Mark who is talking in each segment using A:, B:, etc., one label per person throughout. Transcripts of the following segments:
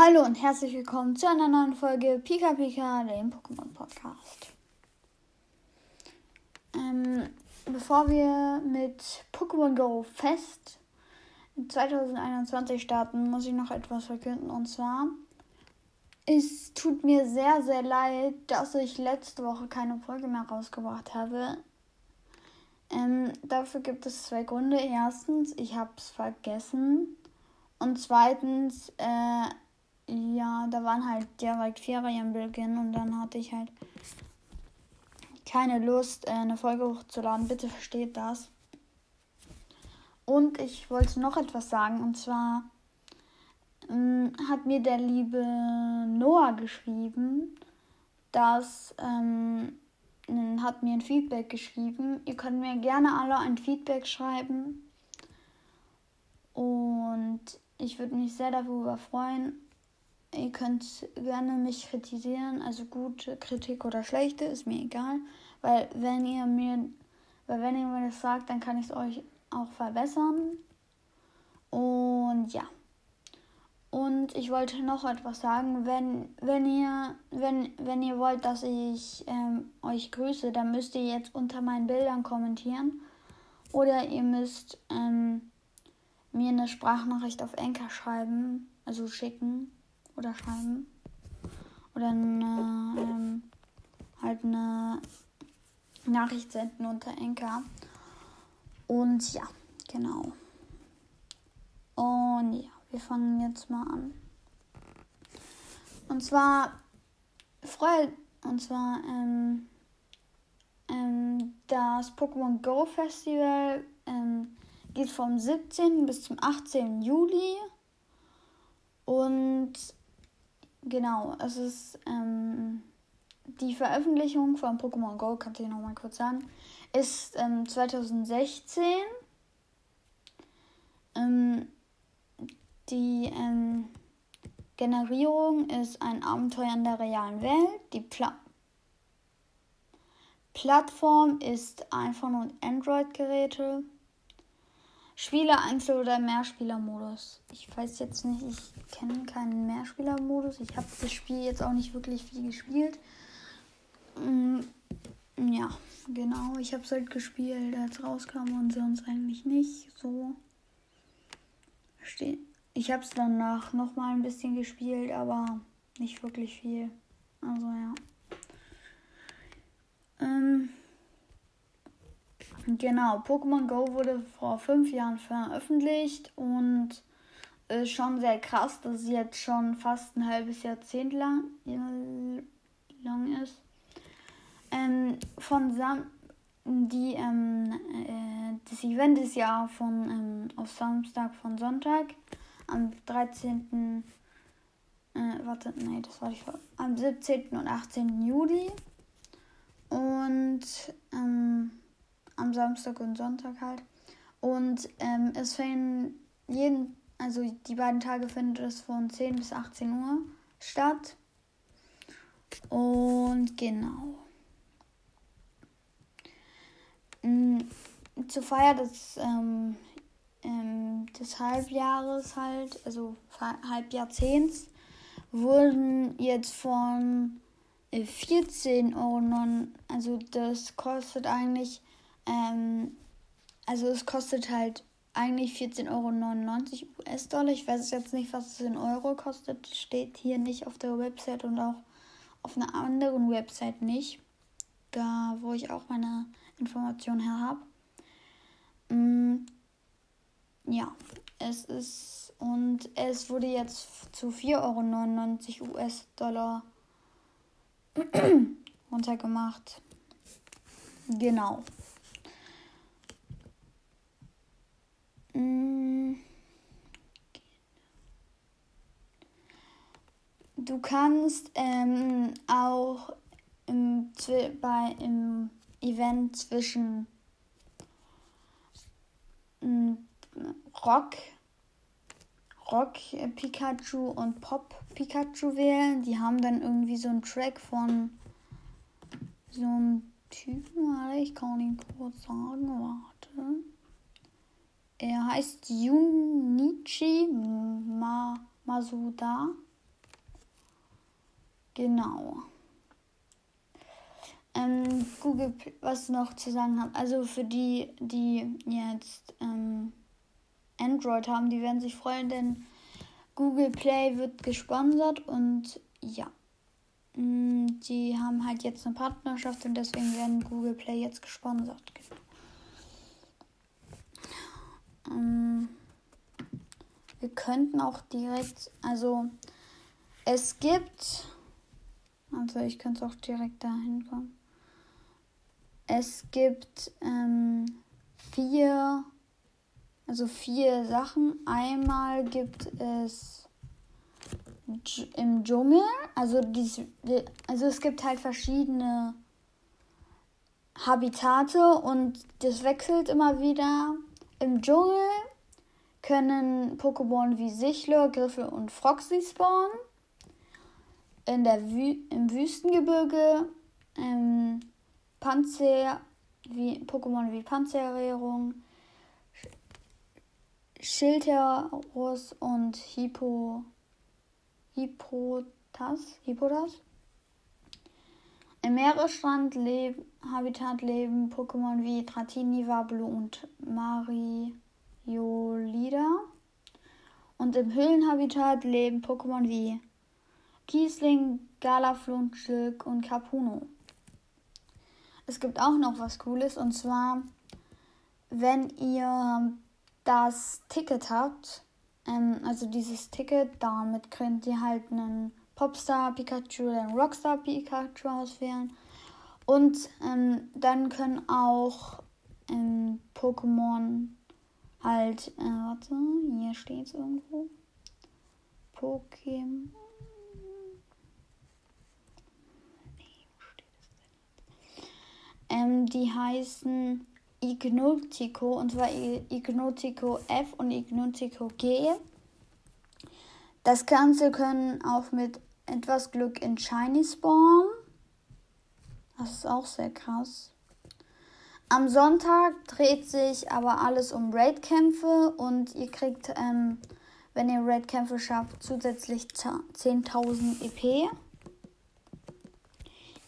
A: Hallo und herzlich willkommen zu einer neuen Folge Pika Pika, dem Pokémon Podcast. Ähm, bevor wir mit Pokémon Go Fest 2021 starten, muss ich noch etwas verkünden und zwar es tut mir sehr, sehr leid, dass ich letzte Woche keine Folge mehr rausgebracht habe. Ähm, dafür gibt es zwei Gründe. Erstens, ich habe es vergessen. Und zweitens, äh, ja, da waren halt direkt Ferienbeginn und dann hatte ich halt keine Lust, äh, eine Folge hochzuladen. Bitte versteht das. Und ich wollte noch etwas sagen und zwar ähm, hat mir der liebe Noah geschrieben, dass ähm, hat mir ein Feedback geschrieben. Ihr könnt mir gerne alle ein Feedback schreiben. Und ich würde mich sehr darüber freuen. Ihr könnt gerne mich kritisieren, also gute Kritik oder schlechte, ist mir egal. Weil wenn ihr mir, weil wenn ihr mir das sagt, dann kann ich es euch auch verbessern. Und ja. Und ich wollte noch etwas sagen. Wenn, wenn, ihr, wenn, wenn ihr wollt, dass ich ähm, euch grüße, dann müsst ihr jetzt unter meinen Bildern kommentieren. Oder ihr müsst ähm, mir eine Sprachnachricht auf Enker schreiben, also schicken oder schreiben. Oder eine, ähm, halt eine Nachricht senden unter Enker. Und ja, genau. Und ja. Wir fangen jetzt mal an. Und zwar freut und zwar ähm, ähm, das Pokémon Go Festival ähm, geht vom 17. bis zum 18. Juli. Und genau, es ist ähm, die Veröffentlichung von Pokémon Go, kann ich nochmal kurz sagen, ist 2016. Ähm, die ähm, Generierung ist ein Abenteuer in der realen Welt. Die Pla Plattform ist iPhone und Android-Geräte. Spieler Einzel- oder Mehrspielermodus. Ich weiß jetzt nicht, ich kenne keinen Mehrspielermodus. Ich habe das Spiel jetzt auch nicht wirklich viel gespielt. Mm, ja, genau. Ich habe es halt gespielt, als rauskam und sonst eigentlich nicht so. Ich habe es danach noch mal ein bisschen gespielt, aber nicht wirklich viel. Also ja. Genau, Pokémon Go wurde vor fünf Jahren veröffentlicht und ist schon sehr krass, dass es jetzt schon fast ein halbes Jahrzehnt lang, lang ist. Ähm, von Sam die ähm, äh, das Event ist ja von ähm, auf Samstag von Sonntag am 13. Äh, warte, nee, das war ich vor. Am 17. und 18. Juli. Und ähm, am Samstag und Sonntag halt. Und ähm, es fängt jeden, also die beiden Tage findet es von 10 bis 18 Uhr statt. Und genau. Mm, zur Feier des ähm, ähm, des Halbjahres halt, also Halbjahrzehnts, wurden jetzt von 14 äh, Euro, also das kostet eigentlich, ähm, also es kostet halt eigentlich 14,99 Euro US-Dollar. Ich weiß jetzt nicht, was es in Euro kostet. Steht hier nicht auf der Website und auch auf einer anderen Website nicht. Da, wo ich auch meine Informationen her habe. Mm, ja, es ist und es wurde jetzt zu 4,99 Euro US-Dollar runtergemacht. Genau. Mm. Du kannst ähm, auch im, bei, im Event zwischen Rock, Rock Pikachu und Pop Pikachu wählen. Die haben dann irgendwie so einen Track von so einem Typen. Ich kann ihn kurz sagen. Warte. Er heißt Junichi Ma Masuda. Genau. Ähm, Google, was noch zu sagen habe, also für die, die jetzt ähm, Android haben, die werden sich freuen, denn Google Play wird gesponsert und ja, mm, die haben halt jetzt eine Partnerschaft und deswegen werden Google Play jetzt gesponsert. Genau. Ähm, wir könnten auch direkt, also es gibt, also ich könnte auch direkt dahin kommen. Es gibt ähm, vier also vier Sachen. Einmal gibt es im Dschungel, also, dies, also es gibt halt verschiedene Habitate und das wechselt immer wieder. Im Dschungel können Pokémon wie Sichlor, Griffel und Froxy spawnen. In der Wü Im Wüstengebirge ähm, Panzer wie Pokémon wie Panzerierung, Schilterus und Hippo, Hippotas, Hippotas. Im Meeresstrand leb, Habitat leben Pokémon wie Dratini, Wablu und Mariolida. Und im Höhlenhabitat leben Pokémon wie Kiesling, Galaflunschilk und Capuno. Es gibt auch noch was Cooles und zwar, wenn ihr das Ticket habt, ähm, also dieses Ticket, damit könnt ihr halt einen Popstar Pikachu oder Rockstar Pikachu auswählen. Und ähm, dann können auch ähm, Pokémon halt, äh, warte, hier steht es irgendwo. Pokémon. Ähm, die heißen Ignotico, und zwar Ignotico F und Ignotico G. Das Ganze können auch mit etwas Glück in Shiny spawnen. Das ist auch sehr krass. Am Sonntag dreht sich aber alles um Raid-Kämpfe und ihr kriegt, ähm, wenn ihr Raid-Kämpfe schafft, zusätzlich 10.000 EP.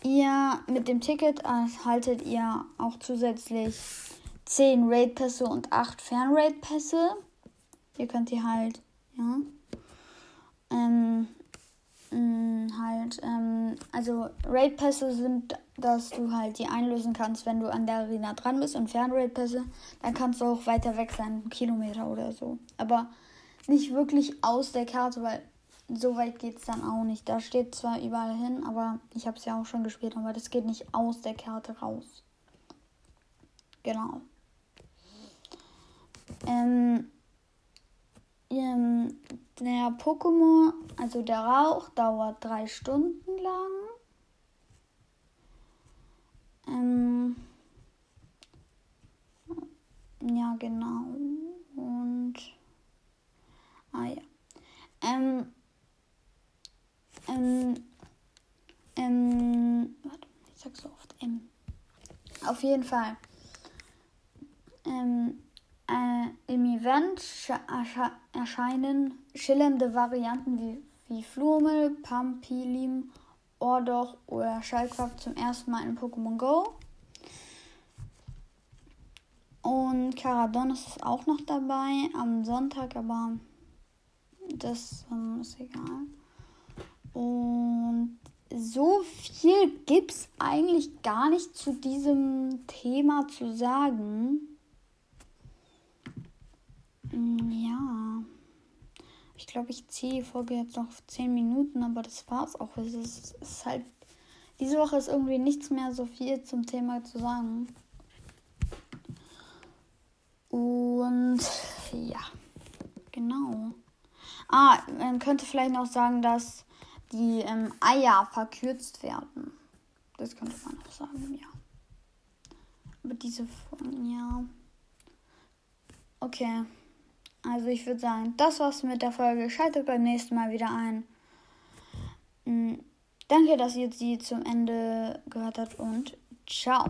A: Ihr mit dem Ticket erhaltet ihr auch zusätzlich 10 Raid-Pässe und 8 Fern-Raid-Pässe. Ihr könnt die halt, ja. Ähm, mh, mm, halt, ähm, also Raid-Pässe sind, dass du halt die einlösen kannst, wenn du an der Arena dran bist und Fern-Raid-Pässe, dann kannst du auch weiter weg sein, einen Kilometer oder so. Aber nicht wirklich aus der Karte, weil so weit geht es dann auch nicht. Da steht zwar überall hin, aber ich habe es ja auch schon gespielt, aber das geht nicht aus der Karte raus. Genau. Ähm, ähm, der Pokémon, also der Rauch, dauert drei Stunden lang. Ähm, ja, genau. Und. Ah ja. Ähm, ähm, ähm, warte, ich sag so oft M. Auf jeden Fall. Ähm, äh, Event erscheinen schillernde Varianten wie, wie Flumel, Pampilim, Ordoch oder Schallkraft zum ersten Mal in Pokémon Go. Und Caradon ist auch noch dabei am Sonntag, aber das ähm, ist egal. Und so viel gibt es eigentlich gar nicht zu diesem Thema zu sagen. Mm, ja. Ich glaube, ich ziehe die Folge jetzt noch 10 Minuten, aber das war's auch. Es ist, es ist halt. Diese Woche ist irgendwie nichts mehr so viel zum Thema zu sagen. Und ja, genau. Ah, man könnte vielleicht noch sagen, dass die ähm, Eier verkürzt werden. Das könnte man auch sagen, ja. Aber diese, ja. Okay. Also ich würde sagen, das war's mit der Folge. Schaltet beim nächsten Mal wieder ein. Mhm. Danke, dass ihr sie zum Ende gehört habt und ciao.